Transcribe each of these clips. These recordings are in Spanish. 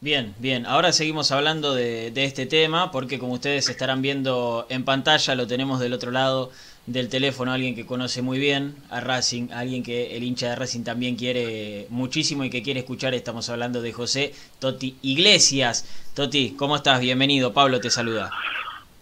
Bien, bien. Ahora seguimos hablando de, este tema porque como ustedes estarán viendo en pantalla, lo tenemos del otro lado del teléfono, alguien que conoce muy bien a Racing, alguien que el hincha de Racing también quiere muchísimo y que quiere escuchar. Estamos hablando de José Toti Iglesias. Toti, ¿cómo estás? Bienvenido. Pablo te saluda.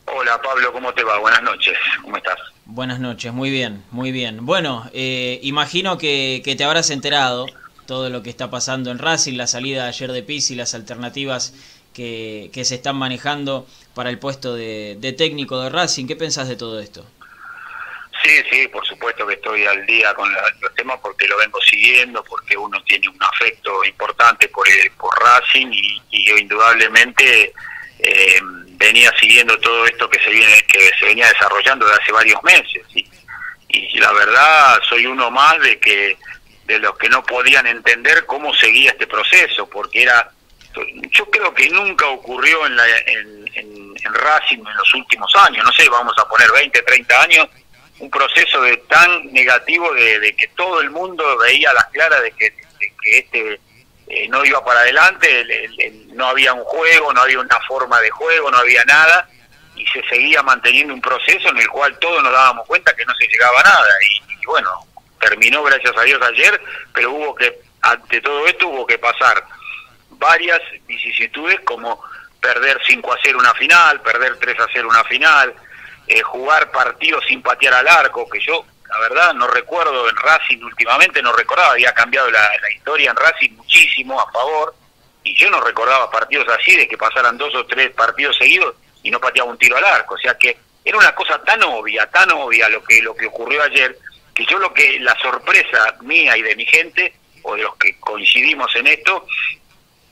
Hola Pablo, ¿cómo te va? Buenas noches. ¿Cómo estás? Buenas noches, muy bien, muy bien. Bueno, eh, imagino que, que te habrás enterado todo lo que está pasando en Racing, la salida de ayer de Pizzi, las alternativas que, se están manejando para el puesto de, técnico de Racing. ¿Qué pensás de todo esto? Sí, sí, por supuesto que estoy al día con los temas porque lo vengo siguiendo, porque uno tiene un afecto importante por, por Racing y, yo indudablemente eh, venía siguiendo todo esto que se viene que se venía desarrollando desde hace varios meses y, y la verdad soy uno más de que de los que no podían entender cómo seguía este proceso, porque era, yo creo que nunca ocurrió en, la, en, en, Racing en los últimos años, no sé, vamos a poner 20, 30 años, un proceso de tan negativo de, que todo el mundo veía las claras de que, este eh, no iba para adelante, no había un juego, no había una forma de juego, no había nada, y se seguía manteniendo un proceso en el cual todos nos dábamos cuenta que no se llegaba a nada, y bueno, terminó gracias a Dios ayer, pero hubo que, ante todo esto hubo que pasar varias vicisitudes como perder 5 a 0 una final, perder 3 a 0 una final, eh, jugar partidos sin patear al arco, que yo, la verdad, no recuerdo en Racing últimamente, no recordaba, había cambiado la, historia en Racing muchísimo a favor, y yo no recordaba partidos así, de que pasaran dos o tres partidos seguidos y no pateaba un tiro al arco, o sea que era una cosa tan obvia, tan obvia lo que, lo que ocurrió ayer, que yo lo que la sorpresa mía y de mi gente o de los que coincidimos en esto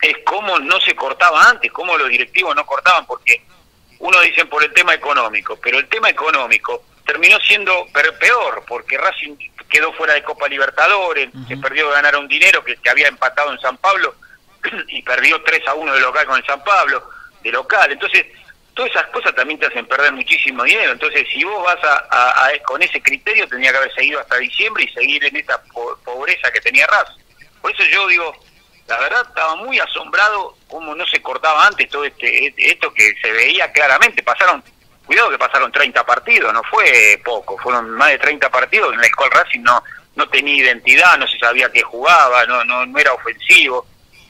es cómo no se cortaba antes, cómo los directivos no cortaban, porque uno dicen por el tema económico, pero el tema económico terminó siendo peor, porque Racing quedó fuera de Copa Libertadores, se perdió de ganar un dinero que, que había empatado en San Pablo y perdió 3 a 1 de local con el San Pablo, de local. Entonces, todas esas cosas también te hacen perder muchísimo dinero. Entonces, si vos vas a, con ese criterio, tenía que haber seguido hasta diciembre y seguir en esa pobreza que tenía RAS. Por eso yo digo, la verdad estaba muy asombrado cómo no se cortaba antes todo este esto que se veía claramente. Pasaron, cuidado que pasaron 30 partidos, no fue poco, fueron más de 30 partidos en los cuales Racing no, no tenía identidad, no se sabía qué jugaba, no, no, no era ofensivo.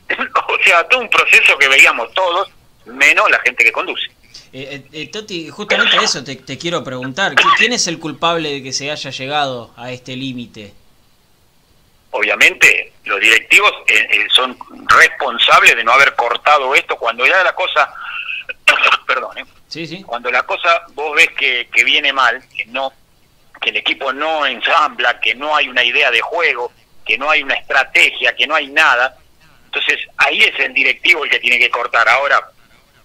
o sea, todo un proceso que veíamos todos, menos la gente que conduce. Eh, eh, eh, Toti, justamente eso te, quiero preguntar. ¿Quién es el culpable de que se haya llegado a este límite? Obviamente, los directivos son responsables de no haber cortado esto cuando ya la cosa, perdón, sí, sí. cuando la cosa vos ves que, que viene mal, que no, que el equipo no ensambla, que no hay una idea de juego, que no hay una estrategia, que no hay nada, entonces ahí es el directivo el que tiene que cortar. Ahora,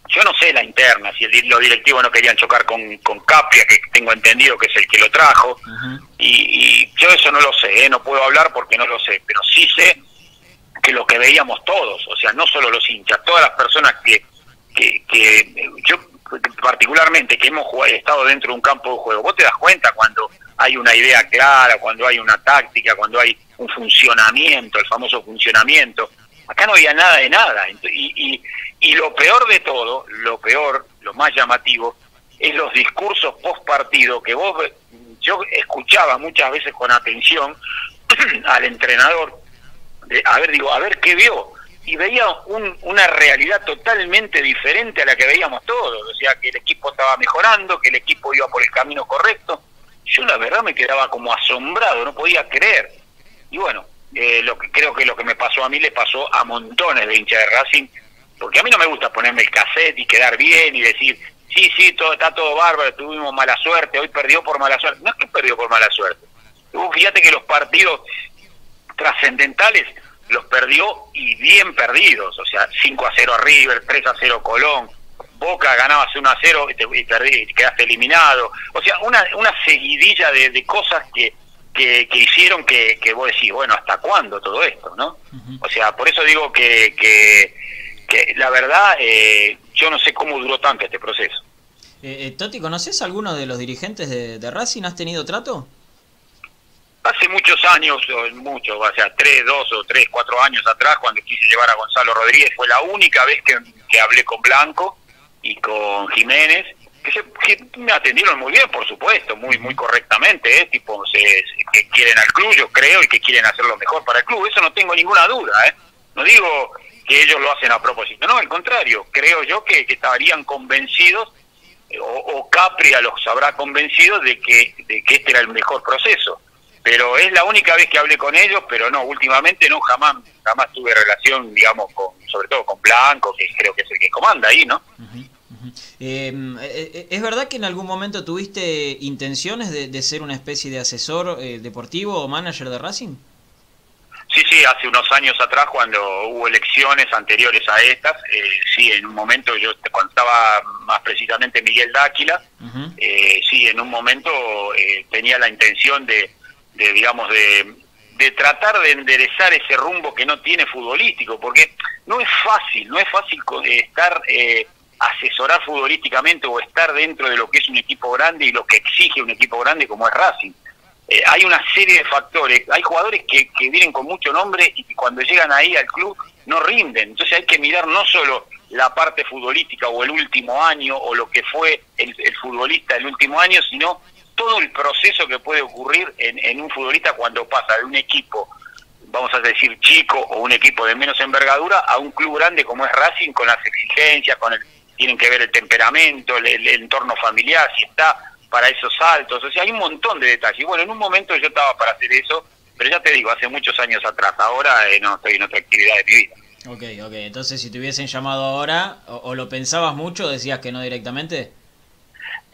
yo no sé la interna, si el, los directivos no querían chocar con, con Capria, que tengo entendido que es el que lo trajo, y, yo eso no lo sé, ¿eh? no puedo hablar porque no lo sé, pero sí sé que lo que veíamos todos, o sea, no solo los hinchas, todas las personas que, que, que yo particularmente que hemos jugado, estado dentro de un campo de juego, vos te das cuenta cuando hay una idea clara, cuando hay una táctica, cuando hay un funcionamiento, el famoso funcionamiento, acá no había nada de nada, y, y y lo peor de todo, lo peor, lo más llamativo, es los discursos post partido que vos, yo escuchaba muchas veces con atención al entrenador, de, a ver, digo, a ver qué vio, y veía una realidad totalmente diferente a la que veíamos todos, o sea, que el equipo estaba mejorando, que el equipo iba por el camino correcto. Yo la verdad me quedaba como asombrado, no podía creer. Y bueno, eh, lo que creo que lo que me pasó a mí le pasó a montones de hinchas de Racing porque a mí no me gusta ponerme el cassette y quedar bien y decir, sí, sí, todo está todo bárbaro, tuvimos mala suerte, hoy perdió por mala suerte. No es que perdió por mala suerte. fíjate que los partidos trascendentales los perdió y bien perdidos, o sea, 5 a 0 a River, 3 a 0 Colón, Boca ganabas 1 a 0 y, te, y perdí, quedaste eliminado. O sea, una, una seguidilla de, cosas que, que, hicieron que, que vos decís, bueno, ¿hasta cuándo todo esto? no O sea, por eso digo que, que que la verdad eh, yo no sé cómo duró tanto este proceso. Eh, eh, Toti, ¿conoces a alguno de los dirigentes de, Racing? ¿Has tenido trato? hace muchos años, muchos, o sea, tres, dos o tres, cuatro años atrás, cuando quise llevar a Gonzalo Rodríguez, fue la única vez que, que hablé con Blanco y con Jiménez, que, se, me atendieron muy bien, por supuesto, muy muy correctamente, ¿eh? tipo se, quieren al club, yo creo, y que quieren hacer lo mejor para el club, eso no tengo ninguna duda, ¿eh? no digo que ellos lo hacen a propósito, no, al contrario, creo yo que, estarían convencidos o, o, Capria los habrá convencido de que, de que este era el mejor proceso pero es la única vez que hablé con ellos, pero no, últimamente no, jamás jamás tuve relación, digamos, con sobre todo con Blanco, que creo que es el que comanda ahí, ¿no? Eh, eh, ¿Es verdad que en algún momento tuviste intenciones de, ser una especie de asesor eh, deportivo o manager de Racing? Sí, sí, hace unos años atrás cuando hubo elecciones anteriores a estas, sí, en un momento yo cuando estaba más precisamente Miguel Dáquila, sí, en un momento tenía la intención de, de digamos, de, de tratar de enderezar ese rumbo que no tiene futbolístico, porque no es fácil, no es fácil estar, eh, asesorar futbolísticamente o estar dentro de lo que es un equipo grande y lo que exige un equipo grande como es Racing. Eh, hay una serie de factores, hay jugadores que, que vienen con mucho nombre y cuando llegan ahí al club no rinden, entonces hay que mirar no solo la parte futbolística o el último año o lo que fue el, el futbolista el último año, sino todo el proceso que puede ocurrir en, un futbolista cuando pasa de un equipo, vamos a decir chico o un equipo de menos envergadura, a un club grande como es Racing, con las exigencias, con el, tienen que ver el temperamento, el, entorno familiar, si está para esos saltos, o sea, hay un montón de detalles. Bueno, en un momento yo estaba para hacer eso, pero ya te digo, hace muchos años atrás, ahora eh, no estoy en otra actividad de mi vida. Ok, ok, entonces si te hubiesen llamado ahora, o lo pensabas mucho, decías que no directamente.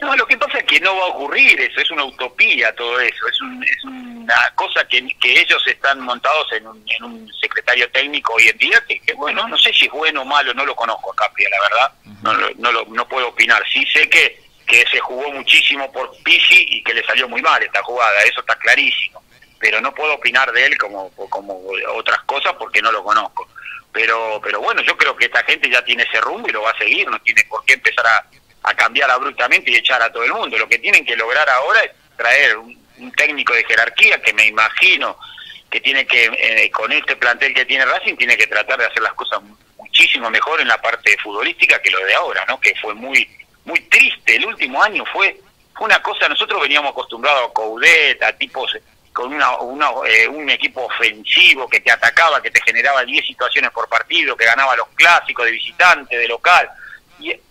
No, lo que pasa es que no va a ocurrir eso, es una utopía todo eso, es, es una cosa que, que, ellos están montados en un, en un secretario técnico hoy en día, que, bueno, no sé si es bueno o malo, no lo conozco a Capria, la verdad, no, no, lo, no puedo opinar, sí sé que, que se jugó muchísimo por Pisi y que le salió muy mal esta jugada, eso está clarísimo, pero no puedo opinar de él como, como otras cosas porque no lo conozco. Pero, pero bueno, yo creo que esta gente ya tiene ese rumbo y lo va a seguir, no tiene por qué empezar a a cambiar abruptamente y echar a todo el mundo. Lo que tienen que lograr ahora es traer un, técnico de jerarquía que me imagino que tiene que, eh, con este plantel que tiene Racing, tiene que tratar de hacer las cosas muchísimo mejor en la parte futbolística que lo de ahora, ¿no? Que fue muy muy triste. El último año fue, una cosa, nosotros veníamos acostumbrados a Coudet, a tipos con una, eh, un equipo ofensivo que te atacaba, que te generaba 10 situaciones por partido, que ganaba los clásicos de visitante, de local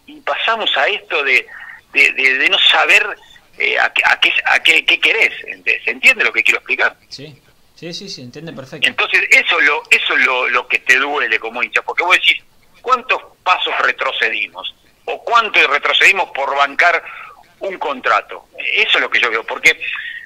y, pasamos a esto de, de, no saber eh, a, a, qué, a qué, querés. ¿Se entiende lo que quiero explicar? Sí, sí, sí, se entiende perfecto. Entonces, eso, lo, eso es lo, lo que te duele como hincha, porque vos decís, ¿cuántos pasos retrocedimos? ¿O cuánto retrocedimos por bancar un contrato? Eso es lo que yo veo, porque,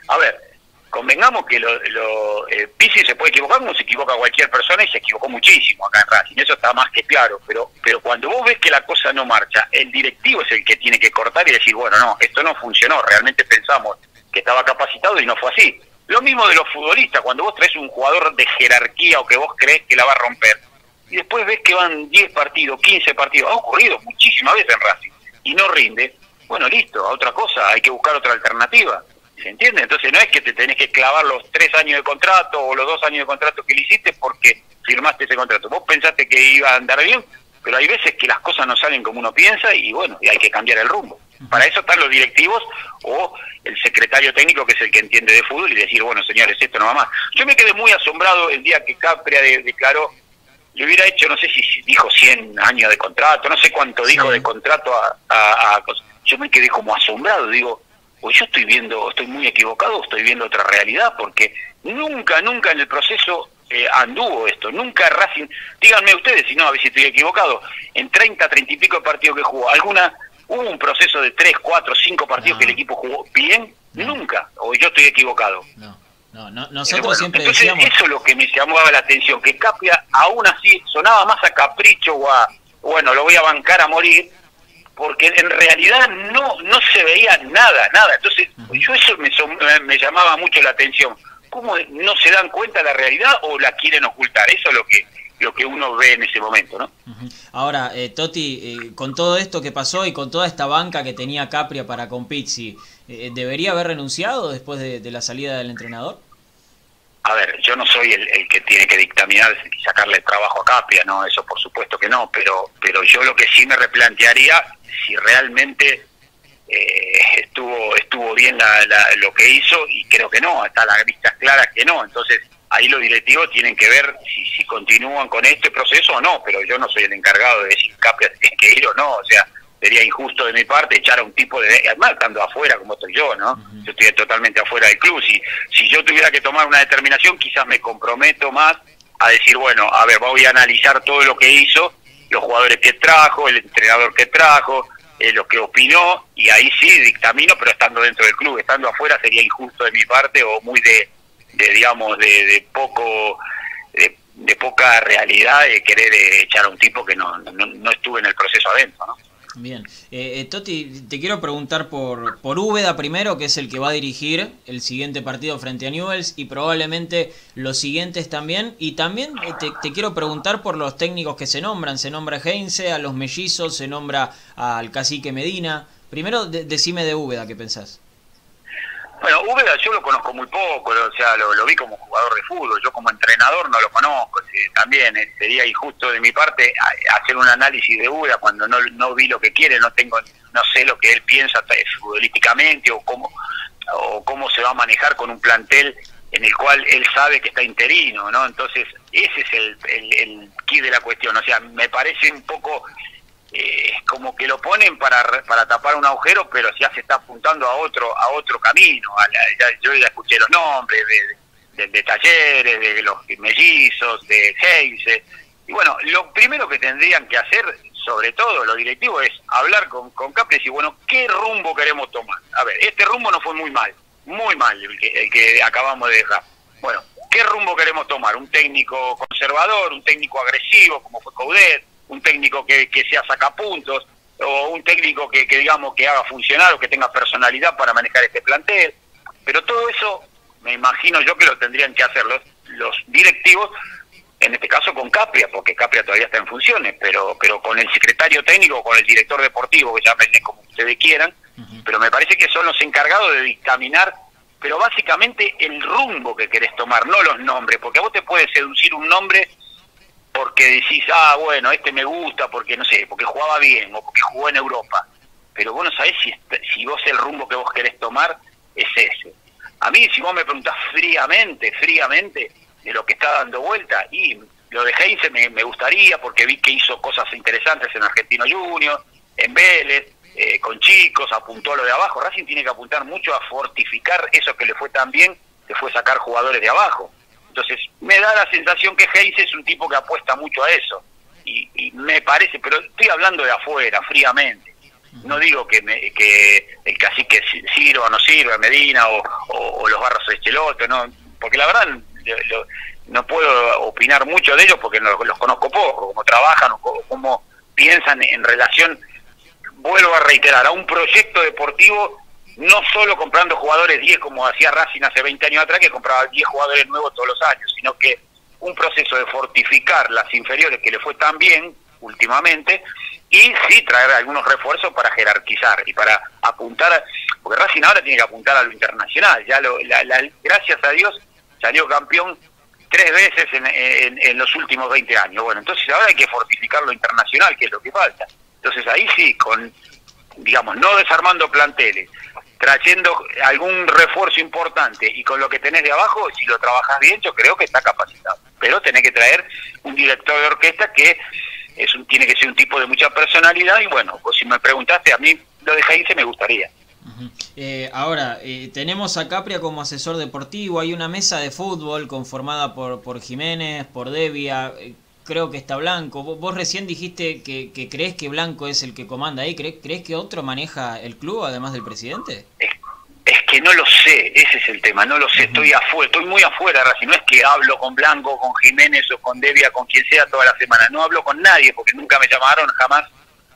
a ver, convengamos que lo, lo eh, se puede equivocar como se equivoca cualquier persona y se equivocó muchísimo acá en Racing, eso está más que claro, pero, pero cuando vos ves que la cosa no marcha, el directivo es el que tiene que cortar y decir, bueno, no, esto no funcionó, realmente pensamos que estaba capacitado y no fue así. Lo mismo de los futbolistas, cuando vos traes un jugador de jerarquía o que vos crees que la va a romper, y después ves que van 10 partidos, 15 partidos, ha ocurrido muchísimas veces en Racing, y no rinde, bueno, listo, a otra cosa, hay que buscar otra alternativa. ¿Se entiende? Entonces no es que te tenés que clavar los tres años de contrato o los dos años de contrato que le hiciste porque firmaste ese contrato. Vos pensaste que iba a andar bien, pero hay veces que las cosas no salen como uno piensa y bueno, y hay que cambiar el rumbo. Para eso están los directivos o el secretario técnico que es el que entiende de fútbol y decir, bueno, señores, esto no va más. Yo me quedé muy asombrado el día que Capria declaró, le hubiera hecho, no sé si dijo 100 años de contrato, no sé cuánto dijo de contrato a, a... Yo me quedé como asombrado, digo, pues yo estoy viendo, estoy muy equivocado, estoy viendo otra realidad, porque nunca, nunca en el proceso eh, anduvo esto, nunca Racing, díganme ustedes si no, a ver si estoy equivocado, en 30, 30 y pico partidos que jugó, ¿alguna, hubo un proceso de 3, 4, 5 partidos que el equipo jugó bien? Nunca, o yo estoy equivocado. No. No, no, nosotros siempre entonces Eso es lo que me llamaba la atención, que Capia aún así sonaba más a capricho o a, bueno, lo voy a bancar a morir, porque en realidad no no se veía nada, nada. Entonces, yo eso me, me llamaba mucho la atención. ¿Cómo no se dan cuenta de la realidad o la quieren ocultar? Eso es lo que lo que uno ve en ese momento, ¿no? Ahora, eh, Toti, eh, con todo esto que pasó y con toda esta banca que tenía Capria para con Pizzi, eh, ¿debería haber renunciado después de, la salida del entrenador? A ver, yo no soy el, que tiene que dictaminar y sacarle trabajo a Capria, no, eso por supuesto que no, pero, pero yo lo que sí me replantearía si realmente eh, estuvo estuvo bien lo que hizo y creo que no, hasta las vistas claras que no, entonces ahí los directivos tienen que ver si, si continúan con este proceso o no, pero yo no soy el encargado de decir Capria tiene que ir o no, o sea, sería injusto de mi parte echar a un tipo de además estando afuera como estoy yo no yo estoy totalmente afuera del club. Si si yo tuviera que tomar una determinación quizás me comprometo más a decir bueno a ver voy a analizar todo lo que hizo los jugadores que trajo el entrenador que trajo eh, lo que opinó y ahí sí dictamino pero estando dentro del club. Estando afuera sería injusto de mi parte o muy de, de digamos de, poco de, poca realidad de querer eh, echar a un tipo que no, no, no estuvo en el proceso adentro no Bien. Eh, eh, Toti, te quiero preguntar por, por Úbeda primero, que es el que va a dirigir el siguiente partido frente a Newells y probablemente los siguientes también. Y también eh, te, quiero preguntar por los técnicos que se nombran. Se nombra Heinze, a los mellizos, se nombra al cacique Medina. Primero, decime de Úbeda, ¿qué pensás? Bueno, Úbeda yo lo conozco muy poco, o sea, lo, vi como jugador de fútbol, yo como entrenador no lo conozco, también eh, sería injusto de mi parte hacer un análisis de Úbeda cuando no, no vi lo que quiere, no tengo, no sé lo que él piensa futbolísticamente o cómo, o cómo se va a manejar con un plantel en el cual él sabe que está interino, ¿no? Entonces, ese es el, el, el key de la cuestión, o sea, me parece un poco eh, como que lo ponen para, para tapar un agujero, pero ya se está apuntando a otro a otro camino. yo ya escuché los nombres de, de, talleres, de los mellizos, de Heise. Y bueno, lo primero que tendrían que hacer, sobre todo los directivos, es hablar con, con Capri y decir, bueno, ¿qué rumbo queremos tomar? A ver, este rumbo no fue muy mal, muy mal el que, el que acabamos de dejar. Bueno, ¿qué rumbo queremos tomar? ¿Un técnico conservador, un técnico agresivo como fue Coudet? Un técnico que, que sea sacapuntos, o un técnico que, que, digamos que haga funcionar o que tenga personalidad para manejar este plantel. Pero todo eso me imagino yo que lo tendrían que hacer los, los directivos, en este caso con Capria, porque Capria todavía está en funciones, pero, pero con el secretario técnico, con el director deportivo, que llamen como ustedes quieran, pero me parece que son los encargados de dictaminar, pero básicamente el rumbo que querés tomar, no los nombres, porque a vos te puede seducir un nombre porque decís, ah, bueno, este me gusta porque, no sé, porque jugaba bien o porque jugó en Europa. Pero vos no sabés si, si vos el rumbo que vos querés tomar es ese. A mí, si vos me preguntás fríamente, fríamente, de lo que está dando vuelta, y lo de Heinze me, me gustaría porque vi que hizo cosas interesantes en Argentino Junior, en Vélez, eh, con chicos, apuntó lo de abajo. Racing tiene que apuntar mucho a fortificar eso que le fue tan bien, que fue sacar jugadores de abajo. Entonces, me da la sensación que Hayes es un tipo que apuesta mucho a eso. Y, me parece, pero estoy hablando de afuera, fríamente. No digo que, me, que el cacique sirva o no sirva, Medina o, los barros de Chelote, no, porque la verdad no puedo opinar mucho de ellos porque no, los conozco poco, cómo trabajan o cómo piensan en relación, vuelvo a reiterar, a un proyecto deportivo no solo comprando jugadores 10 como hacía Racing hace 20 años atrás, que compraba 10 jugadores nuevos todos los años, sino que un proceso de fortificar las inferiores que le fue tan bien últimamente y sí traer algunos refuerzos para jerarquizar y para apuntar, porque Racing ahora tiene que apuntar a lo internacional, ya lo, gracias a Dios salió campeón tres veces en, en los últimos 20 años, bueno, entonces ahora hay que fortificar lo internacional, que es lo que falta. Entonces ahí sí, con digamos, no desarmando planteles, trayendo algún refuerzo importante y con lo que tenés de abajo, si lo trabajas bien, yo creo que está capacitado. Pero tenés que traer un director de orquesta que es un, tiene que ser un tipo de mucha personalidad y bueno, pues si me preguntaste, a mí lo de Jaime me gustaría. Eh, ahora, eh, tenemos a Capria como asesor deportivo, hay una mesa de fútbol conformada por, por Jiménez, por Devia, eh, creo que está Blanco. Vos, recién dijiste que, crees que Blanco es el que comanda ahí. ¿Crees, que otro maneja el club además del presidente? Es, que no lo sé, ese es el tema, no lo sé. Estoy afuera, estoy muy afuera, Si No es que hablo con Blanco, con Jiménez o con Devia, con quien sea toda la semana. No hablo con nadie porque nunca me llamaron jamás.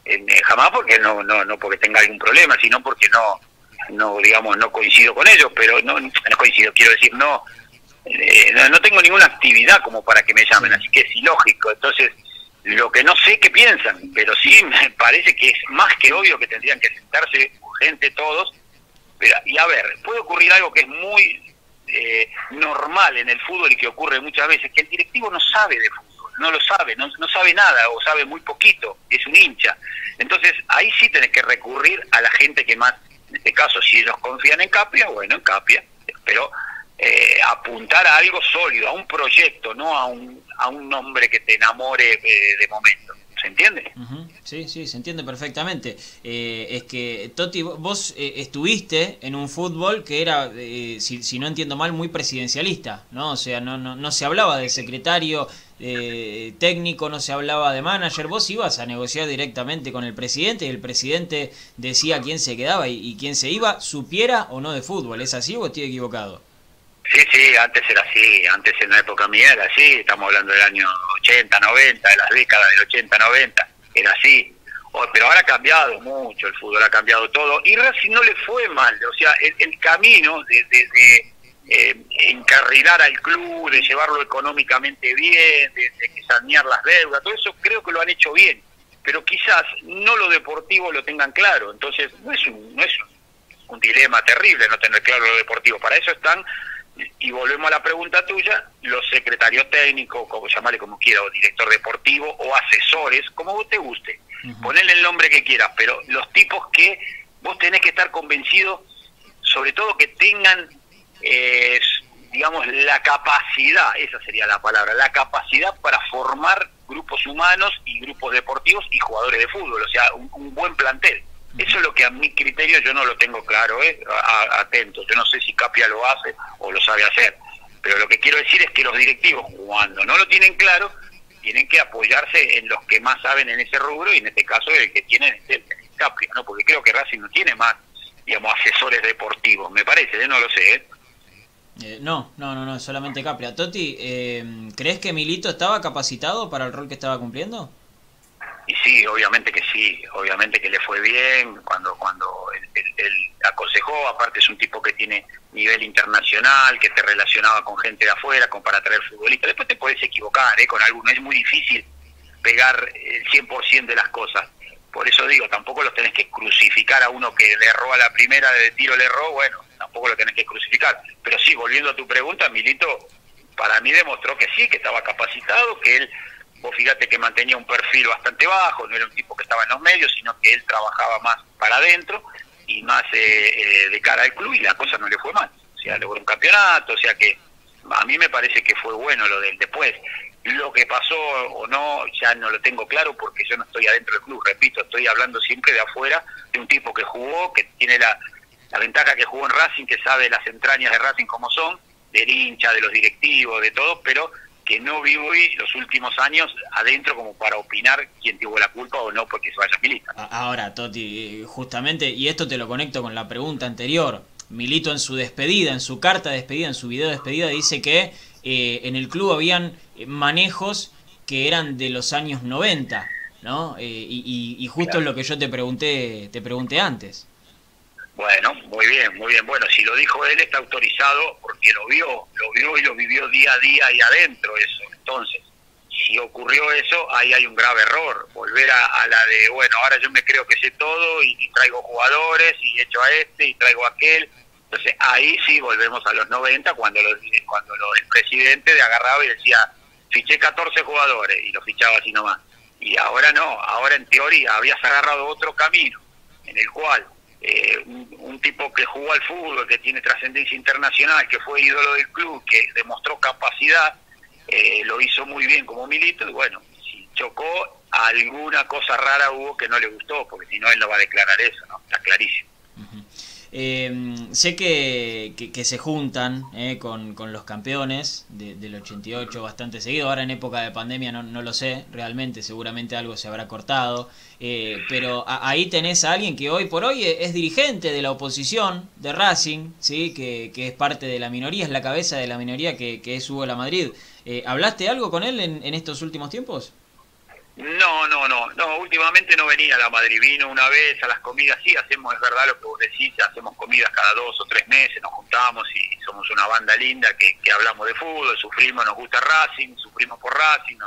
Eh, jamás porque no, no, no porque tenga algún problema, sino porque no, no digamos, no coincido con ellos, pero no, no coincido, quiero decir, no eh, no, tengo ninguna actividad como para que me llamen, así que es ilógico. Entonces, lo que no sé qué piensan, pero sí me parece que es más que obvio que tendrían que sentarse gente todos. Pero, y a ver, puede ocurrir algo que es muy eh, normal en el fútbol y que ocurre muchas veces, que el directivo no sabe de fútbol, no lo sabe, no, no sabe nada o sabe muy poquito, es un hincha. Entonces ahí sí tenés que recurrir a la gente que más, en este caso, si ellos confían en Capia, bueno, en Capia, pero eh, apuntar a algo sólido, a un proyecto, no a un, a un nombre que te enamore eh, de momento. ¿Se entiende? Sí, sí, se entiende perfectamente. Eh, es que, Toti, vos eh, estuviste en un fútbol que era, eh, si, si, no entiendo mal, muy presidencialista, ¿no? O sea, no, no, no se hablaba de secretario técnico, no se hablaba de manager, vos ibas a negociar directamente con el presidente y el presidente decía quién se quedaba y quién se iba, supiera o no de fútbol. ¿Es así o estoy equivocado? Sí, sí, antes era así, antes en la época mía era así, estamos hablando del año 80, 90, de las décadas del 80, 90, era así. pero ahora ha cambiado mucho el fútbol, ha cambiado todo. Y Racing no le fue mal, o sea, el, camino de, de, eh, encarrilar al club, de llevarlo económicamente bien, de, de sanear las deudas, todo eso creo que lo han hecho bien. Pero quizás no lo deportivo lo tengan claro, entonces no es un, no es un dilema terrible no tener claro lo deportivo. Para eso están y volvemos a la pregunta tuya, los secretarios técnicos, como llamarle como quiera, o director deportivo, o asesores, como vos te guste, ponle el nombre que quieras, pero los tipos que vos tenés que estar convencido, sobre todo que tengan, eh, digamos, la capacidad, esa sería la palabra, la capacidad para formar grupos humanos y grupos deportivos y jugadores de fútbol, o sea, un buen plantel. Eso es lo que a mi criterio yo no lo tengo claro, ¿eh? atento. Yo no sé si Capia lo hace o lo sabe hacer. Pero lo que quiero decir es que los directivos, cuando no lo tienen claro, tienen que apoyarse en los que más saben en ese rubro y en este caso el que tienen es el, Capria, ¿no? Porque creo que Racing no tiene más, digamos, asesores deportivos, me parece, ¿eh? no lo sé, ¿eh? Eh, no, no, no, no, solamente Capria. Toti, eh, ¿crees que Milito estaba capacitado para el rol que estaba cumpliendo? Y sí, obviamente que sí, obviamente que le fue bien cuando cuando él, aconsejó, aparte es un tipo que tiene nivel internacional, que te relacionaba con gente de afuera, con para traer futbolistas, después te puedes equivocar ¿eh? con alguno, es muy difícil pegar el 100% de las cosas, por eso digo, tampoco los tenés que crucificar a uno que le erró a la primera de tiro, le erró, bueno, tampoco lo tenés que crucificar, pero sí, volviendo a tu pregunta, Milito, para mí demostró que sí, que estaba capacitado, que él Vos fíjate que mantenía un perfil bastante bajo, no era un tipo que estaba en los medios, sino que él trabajaba más para adentro y más eh, eh, de cara al club y la cosa no le fue mal. O sea, logró un campeonato, o sea que a mí me parece que fue bueno lo del después. Lo que pasó o no, ya no lo tengo claro porque yo no estoy adentro del club, repito, estoy hablando siempre de afuera, de un tipo que jugó, que tiene la, la ventaja que jugó en Racing, que sabe las entrañas de Racing como son, del hincha, de los directivos, de todo, pero que no vivo hoy los últimos años adentro como para opinar quién tuvo la culpa o no porque se vaya Milito. Ahora, Toti, justamente, y esto te lo conecto con la pregunta anterior, Milito en su despedida, en su carta de despedida, en su video de despedida, dice que eh, en el club habían manejos que eran de los años 90, ¿no? Eh, y, y, justo es lo que yo te pregunté, te pregunté antes. Bueno, muy bien, muy bien. Bueno, si lo dijo él está autorizado porque lo vio, lo vio y lo vivió día a día ahí adentro eso. Entonces, si ocurrió eso, ahí hay un grave error. Volver a, la de, bueno, ahora yo me creo que sé todo y, traigo jugadores y echo a este y traigo a aquel. Entonces, ahí sí volvemos a los 90 cuando, lo, cuando lo, el presidente de agarraba y decía, fiché 14 jugadores y lo fichaba así nomás. Y ahora no, ahora en teoría habías agarrado otro camino en el cual eh, un, tipo que jugó al fútbol, que tiene trascendencia internacional, que fue ídolo del club, que demostró capacidad, eh, lo hizo muy bien como milito, y bueno, si chocó, alguna cosa rara hubo que no le gustó, porque si no él no va a declarar eso, ¿no? Está clarísimo. Eh, sé que, que, se juntan eh, con, con, los campeones del 88 bastante seguido. Ahora en época de pandemia no, no lo sé realmente, seguramente algo se habrá cortado. Eh, pero ahí tenés a alguien que hoy por hoy es dirigente de la oposición de Racing, ¿sí? que, que es parte de la minoría, es la cabeza de la minoría que, es Hugo La Madrid. Eh, ¿Hablaste algo con él en, estos últimos tiempos? No, no, no, no, últimamente no venía a la Madrid, vino una vez a las comidas, sí, hacemos, es verdad lo que vos decís, hacemos comidas cada dos o tres meses, nos juntamos y somos una banda linda que, hablamos de fútbol, sufrimos, nos gusta Racing, sufrimos por Racing,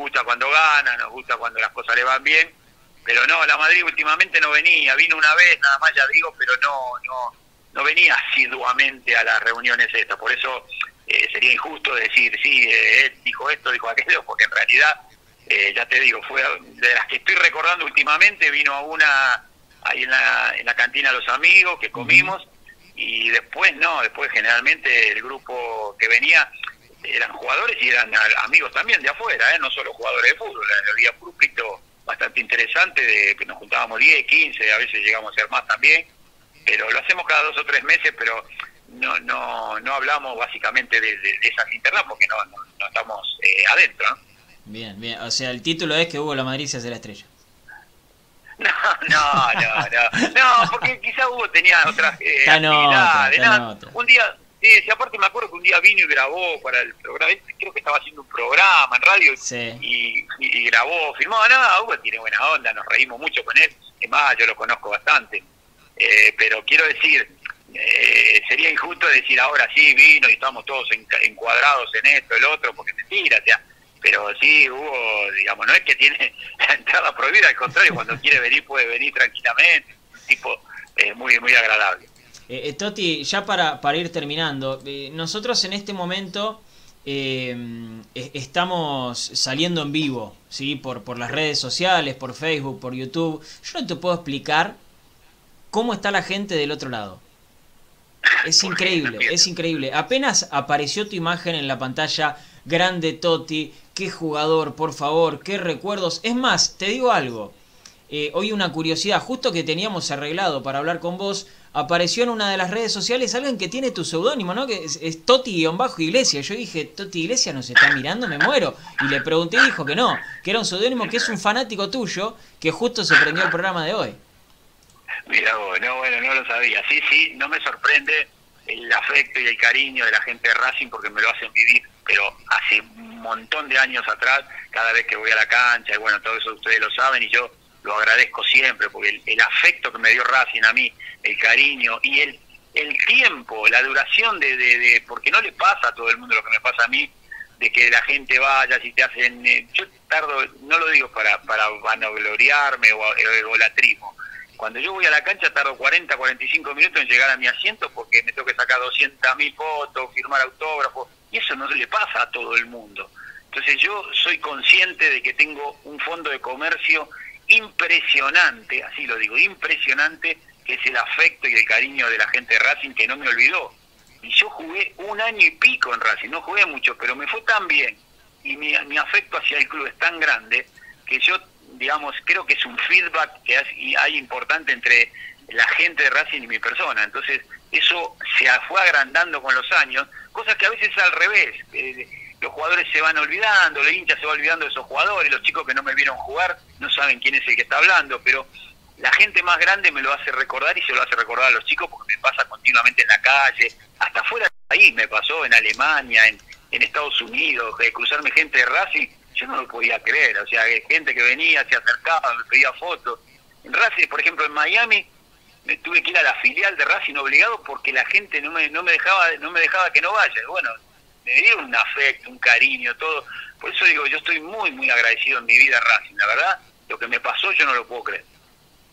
gusta cuando gana, nos gusta cuando las cosas le van bien, pero no, la Madrid últimamente no venía, vino una vez nada más, ya digo, pero no, no, no venía asiduamente a las reuniones estas, por eso eh, sería injusto decir, sí, eh, él dijo esto, dijo aquello, porque en realidad, eh, ya te digo, fue de las que estoy recordando últimamente, vino a una ahí en la, en la cantina Los Amigos, que comimos, y después no, después generalmente el grupo que venía eran jugadores y eran amigos también de afuera, no solo jugadores de fútbol, había un grupito bastante interesante de que nos juntábamos 10, 15, a veces llegamos a ser más también, pero lo hacemos cada dos o tres meses, pero no, no, no hablamos básicamente de, esas internas porque no, no, estamos eh, adentro. Bien, bien. O sea, el título es que Hugo La Madrid se hace la estrella. No, no, no, no. No, porque quizá Hugo tenía otras eh, actividades. Un día, sí, aparte me acuerdo que un día vino y grabó para el programa, creo que estaba haciendo un programa en radio y, y, grabó, filmó. No, Hugo tiene buena onda, nos reímos mucho con él. Es más, yo lo conozco bastante. Eh, pero quiero decir, eh, sería injusto decir ahora sí vino y estamos todos encuadrados en esto, el otro, porque mentira, o sea, pero sí hubo, digamos, no es que tiene la entrada prohibida, al contrario, cuando quiere venir puede venir tranquilamente, un tipo eh, muy, muy agradable. Eh, eh, Toti, ya para, para ir terminando, nosotros en este momento estamos saliendo en vivo, ¿sí? Por, por las redes sociales, por Facebook, por YouTube. Yo no te puedo explicar cómo está la gente del otro lado. Es increíble, es increíble. Apenas apareció tu imagen en la pantalla, grande Totti, qué jugador, por favor, qué recuerdos. Es más, te digo algo. Eh, hoy una curiosidad, justo que teníamos arreglado para hablar con vos, apareció en una de las redes sociales alguien que tiene tu seudónimo, ¿no? Que es, es Toti-Iglesia. Yo dije, Toti Iglesia nos está mirando, me muero. Y le pregunté y dijo que no, que era un seudónimo que es un fanático tuyo que justo se prendió el programa de hoy. Mira no, bueno, no lo sabía. Sí, sí, no me sorprende el afecto y el cariño de la gente de Racing porque me lo hacen vivir, pero hace un montón de años atrás, cada vez que voy a la cancha, y bueno, todo eso ustedes lo saben, y yo lo agradezco siempre, porque el, afecto que me dio Racing a mí, el cariño y el, el tiempo, la duración de, de, porque no le pasa a todo el mundo lo que me pasa a mí, de que la gente vaya, si te hacen, eh, yo tardo, no lo digo para, para vanagloriarme o egolatrismo, cuando yo voy a la cancha tardo 40, 45 minutos en llegar a mi asiento porque me tengo que sacar 200.000 fotos, firmar autógrafos, y eso no le pasa a todo el mundo. Entonces yo soy consciente de que tengo un fondo de comercio impresionante, así lo digo, impresionante, que es el afecto y el cariño de la gente de Racing que no me olvidó. Y yo jugué un año y pico en Racing, no jugué mucho, pero me fue tan bien y mi, mi afecto hacia el club es tan grande que yo digamos, creo que es un feedback que hay importante entre la gente de Racing y mi persona. Entonces, eso se fue agrandando con los años, cosas que a veces es al revés. Eh, los jugadores se van olvidando, el hincha se va olvidando de esos jugadores, los chicos que no me vieron jugar no saben quién es el que está hablando, pero la gente más grande me lo hace recordar y se lo hace recordar a los chicos porque me pasa continuamente en la calle, hasta fuera del país me pasó, en Alemania, en, en Estados Unidos, de cruzarme gente de Racing yo no lo podía creer, o sea, gente que venía, se acercaba, me pedía fotos. En Racing, por ejemplo, en Miami, me tuve que ir a la filial de Racing obligado porque la gente no me, no me dejaba no me dejaba que no vaya. Bueno, me dieron un afecto, un cariño, todo. Por eso digo, yo estoy muy, muy agradecido en mi vida Racing. La verdad, lo que me pasó yo no lo puedo creer.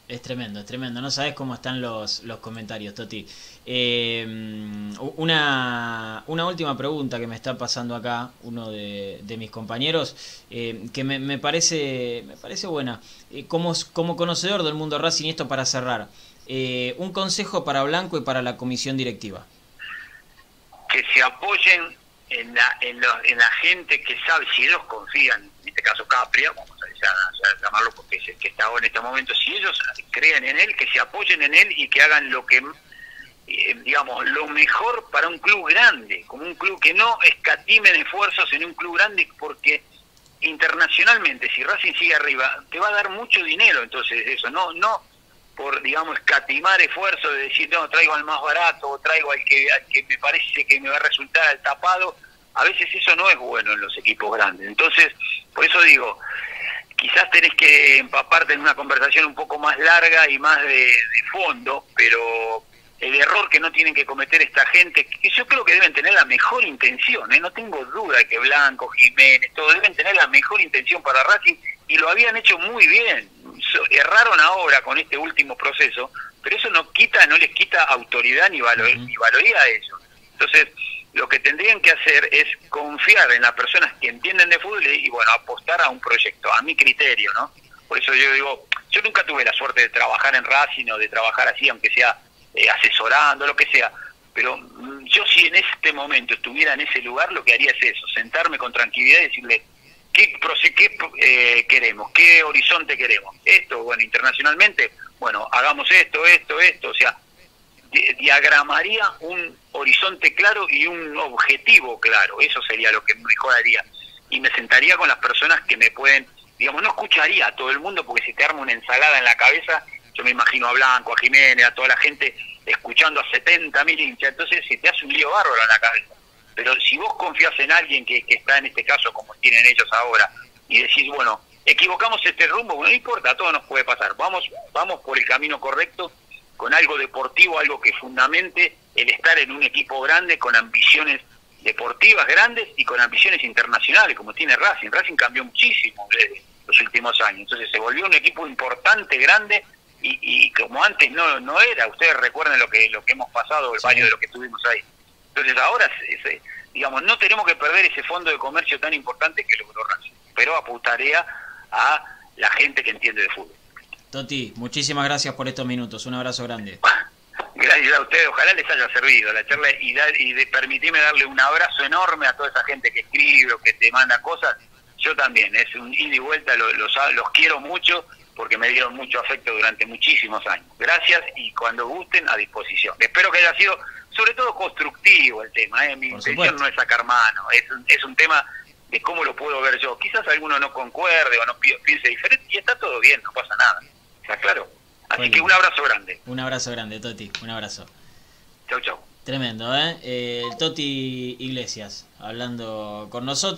Es tremendo, es tremendo. No sabes cómo están los, los comentarios, Toti. Eh, una, una última pregunta que me está pasando acá, uno de, mis compañeros, eh, que me, parece, me parece buena. Eh, como, como conocedor del mundo Racing, y esto para cerrar, un consejo para Blanco y para la comisión directiva. Que se apoyen en la, en, en la gente que sabe, si ellos confían, en este caso Capria, vamos a, llamarlo porque es el que está en este momento, si ellos creen en él, que se apoyen en él y que hagan lo que, eh, digamos, lo mejor para un club grande, como un club que no escatimen esfuerzos en un club grande, porque internacionalmente, si Racing sigue arriba, te va a dar mucho dinero, entonces eso, no, no por, digamos, escatimar esfuerzos de decir, no, traigo al más barato, o traigo al que, al que me parece que me va a resultar al tapado, a veces eso no es bueno en los equipos grandes. Entonces, por eso digo, quizás tenés que empaparte en una conversación un poco más larga y más de, fondo, pero el error que no tienen que cometer esta gente, que yo creo que deben tener la mejor intención, ¿eh? no tengo duda que Blanco, Jiménez, todos deben tener la mejor intención para Racing y lo habían hecho muy bien. erraron ahora con este último proceso, pero eso no quita, no les quita autoridad ni, valor, ni valoría a ellos. Entonces, lo que tendrían que hacer es confiar en las personas que entienden de fútbol y, bueno, apostar a un proyecto, a mi criterio, ¿no? Por eso yo digo, yo nunca tuve la suerte de trabajar en Racing o de trabajar así, aunque sea eh, asesorando, lo que sea, pero mm, yo si en este momento estuviera en ese lugar, lo que haría es eso, sentarme con tranquilidad y decirle, ¿qué, qué eh, queremos? ¿Qué horizonte queremos? Esto, bueno, internacionalmente, bueno, hagamos esto, esto, esto, o sea, diagramaría un horizonte claro y un objetivo claro, eso sería lo que mejor haría. Y me sentaría con las personas que me pueden, digamos, no escucharía a todo el mundo porque si te arma una ensalada en la cabeza, yo me imagino a Blanco, a Jiménez, a toda la gente escuchando a 70 mil hinchas, entonces si te hace un lío bárbaro en la cabeza. Pero si vos confías en alguien que, que está en este caso como tienen ellos ahora y decís, bueno, equivocamos este rumbo, bueno, no importa, todo nos puede pasar, vamos, vamos por el camino correcto con algo deportivo, algo que fundamente el estar en un equipo grande con ambiciones deportivas grandes y con ambiciones internacionales, como tiene Racing. Racing cambió muchísimo en los últimos años, entonces se volvió un equipo importante, grande, y, como antes no no era. Ustedes recuerden lo que lo que hemos pasado, el baño de lo que estuvimos ahí. Entonces ahora, digamos, no tenemos que perder ese fondo de comercio tan importante que logró Racing, pero apuntaría a la gente que entiende de fútbol. Toti, muchísimas gracias por estos minutos. Un abrazo grande. Gracias a ustedes. Ojalá les haya servido la charla y, y de permitirme darle un abrazo enorme a toda esa gente que escribe o que te manda cosas. Yo también, es un ida y vuelta, los, los, quiero mucho porque me dieron mucho afecto durante muchísimos años. Gracias y cuando gusten, a disposición. Espero que haya sido, sobre todo, constructivo el tema. ¿eh? Mi intención no es sacar mano, es, es un tema de cómo lo puedo ver yo. Quizás alguno no concuerde o no piense diferente y está todo bien, no pasa nada claro. Así que un abrazo grande. Un abrazo grande, Toti. Un abrazo. Chau, chau. Tremendo, ¿eh? eh Toti Iglesias, hablando con nosotros.